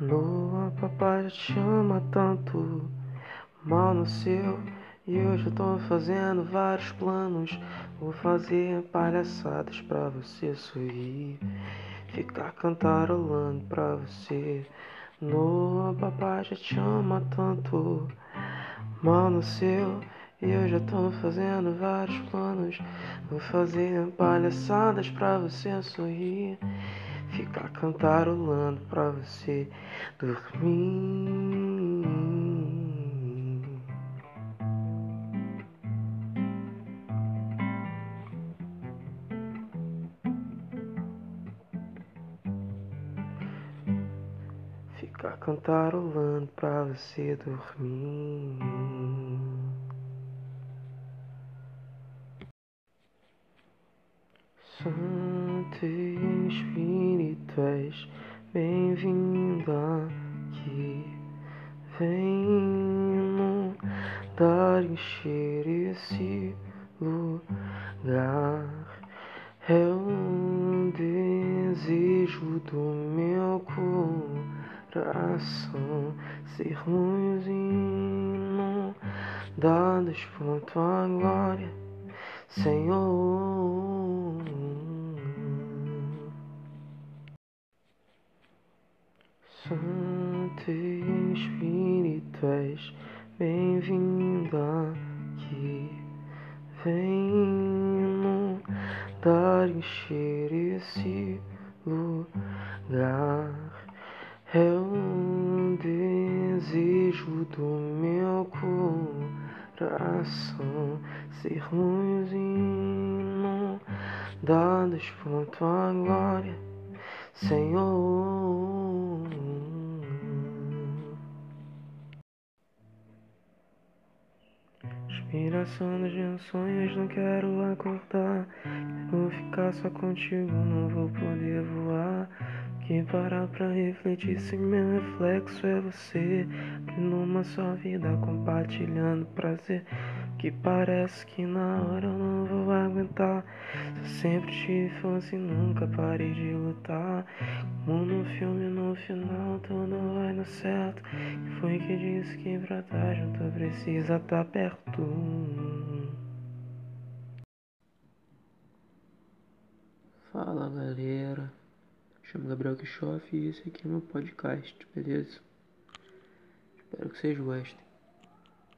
Noa, papai já te ama tanto, mal no seu. E eu tô fazendo vários planos. Vou fazer palhaçadas pra você sorrir. Ficar cantarolando pra você. Noa, papai já te ama tanto, mal no seu. E eu já tô fazendo vários planos. Vou fazer palhaçadas pra você sorrir. Ficar cantarolando pra você dormir. Ficar cantarolando pra você dormir. Santo Espírito, és bem-vindo aqui. Vem dar encher esse lugar. É um desejo do meu coração sermos inundados por tua glória, Senhor. Santo Espírito, és bem-vindo aqui. Vem dar encher esse lugar. É um desejo do meu coração sermos inundados por tua glória, Senhor. Dos meus sonhos, não quero acordar. Vou ficar só contigo, não vou poder voar. Que parar pra refletir se meu reflexo é você. Numa só vida compartilhando prazer. Que parece que na hora eu não vou aguentar. Sempre tive força e nunca parei de lutar. Como no filme, no final tudo vai dar certo. Que foi que disse que pra estar junto precisa estar perto. Fala galera, chamo Gabriel Kischoff e esse aqui é meu podcast, beleza? Espero que vocês gostem.